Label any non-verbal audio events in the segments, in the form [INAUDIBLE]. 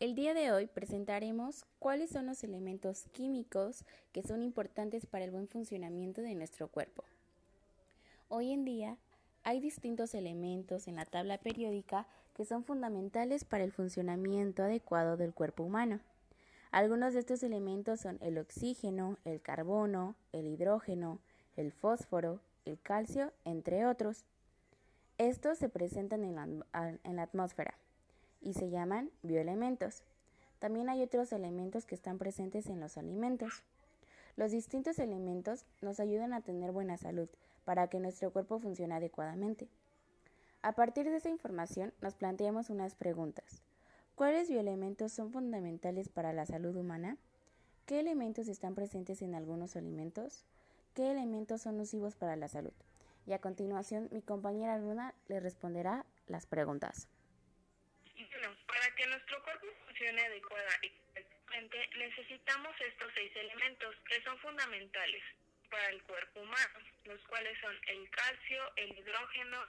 El día de hoy presentaremos cuáles son los elementos químicos que son importantes para el buen funcionamiento de nuestro cuerpo. Hoy en día hay distintos elementos en la tabla periódica que son fundamentales para el funcionamiento adecuado del cuerpo humano. Algunos de estos elementos son el oxígeno, el carbono, el hidrógeno, el fósforo, el calcio, entre otros. Estos se presentan en la, atmósfera y se llaman bioelementos. También hay otros elementos que están presentes en los alimentos. Los distintos elementos nos ayudan a tener buena salud para que nuestro cuerpo funcione adecuadamente. A partir de esa información nos planteamos unas preguntas. ¿Cuáles bioelementos son fundamentales para la salud humana? ¿Qué elementos están presentes en algunos alimentos? ¿Qué elementos son nocivos para la salud? Y a continuación mi compañera Luna le responderá las preguntas. Nuestro cuerpo funcione adecuada y correctamente necesitamos estos seis elementos que son fundamentales para el cuerpo humano, los cuales son el calcio, el hidrógeno,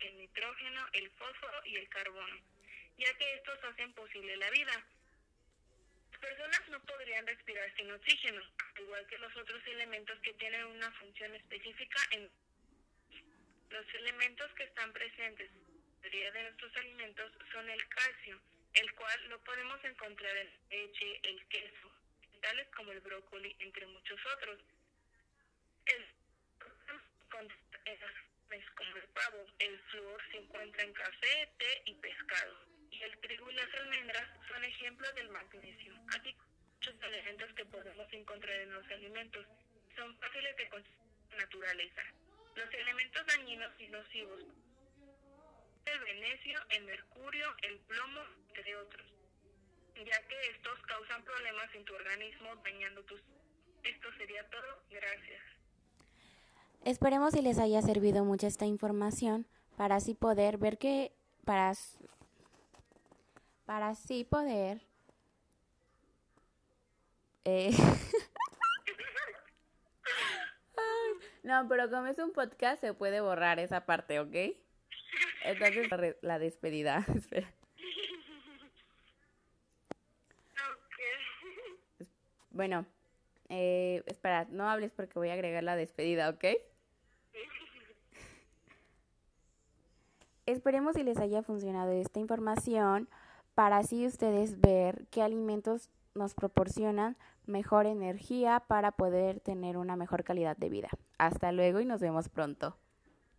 el nitrógeno, el fósforo y el carbono, ya que estos hacen posible la vida. Las personas no podrían respirar sin oxígeno, al igual que los otros elementos que tienen una función específica en los elementos que están presentes mayoría de nuestros alimentos son el calcio, el cual lo podemos encontrar en leche, el queso, tales como el brócoli, entre muchos otros. El como el pavo, el flúor se encuentra en café, té y pescado. Y el trigo y las almendras son ejemplos del magnesio. Aquí muchos elementos que podemos encontrar en los alimentos son fáciles de naturaleza. Los elementos dañinos y nocivos, el venecio, el mercurio, el plomo, entre otros, ya que estos causan problemas en tu organismo dañando tus... Esto sería todo. Gracias. Esperemos si les haya servido mucho esta información para así poder ver que para para así poder eh, [LAUGHS] no, pero como es un podcast se puede borrar esa parte, ¿ok? Entonces la despedida. [LAUGHS] bueno, eh, espera, no hables porque voy a agregar la despedida, ¿ok? Esperemos si les haya funcionado esta información para así ustedes ver qué alimentos nos proporcionan mejor energía para poder tener una mejor calidad de vida. Hasta luego y nos vemos pronto.